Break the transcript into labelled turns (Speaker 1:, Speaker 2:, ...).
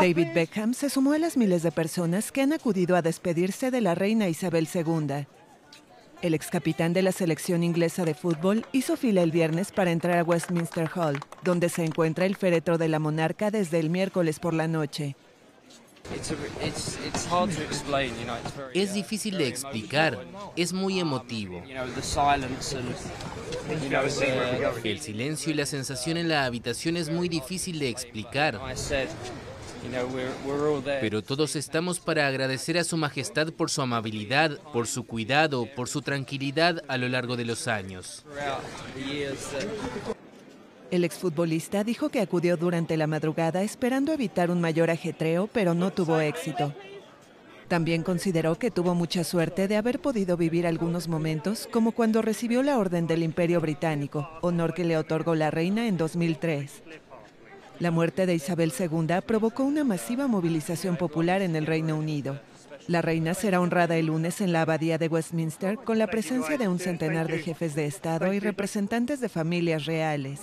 Speaker 1: David Beckham se sumó a las miles de personas que han acudido a despedirse de la reina Isabel II. El ex capitán de la selección inglesa de fútbol hizo fila el viernes para entrar a Westminster Hall, donde se encuentra el féretro de la monarca desde el miércoles por la noche.
Speaker 2: Es difícil de explicar, es muy emotivo. El silencio y la sensación en la habitación es muy difícil de explicar. Pero todos estamos para agradecer a Su Majestad por su amabilidad, por su cuidado, por su tranquilidad a lo largo de los años.
Speaker 1: El exfutbolista dijo que acudió durante la madrugada esperando evitar un mayor ajetreo, pero no tuvo éxito. También consideró que tuvo mucha suerte de haber podido vivir algunos momentos, como cuando recibió la Orden del Imperio Británico, honor que le otorgó la reina en 2003. La muerte de Isabel II provocó una masiva movilización popular en el Reino Unido. La reina será honrada el lunes en la abadía de Westminster con la presencia de un centenar de jefes de Estado y representantes de familias reales.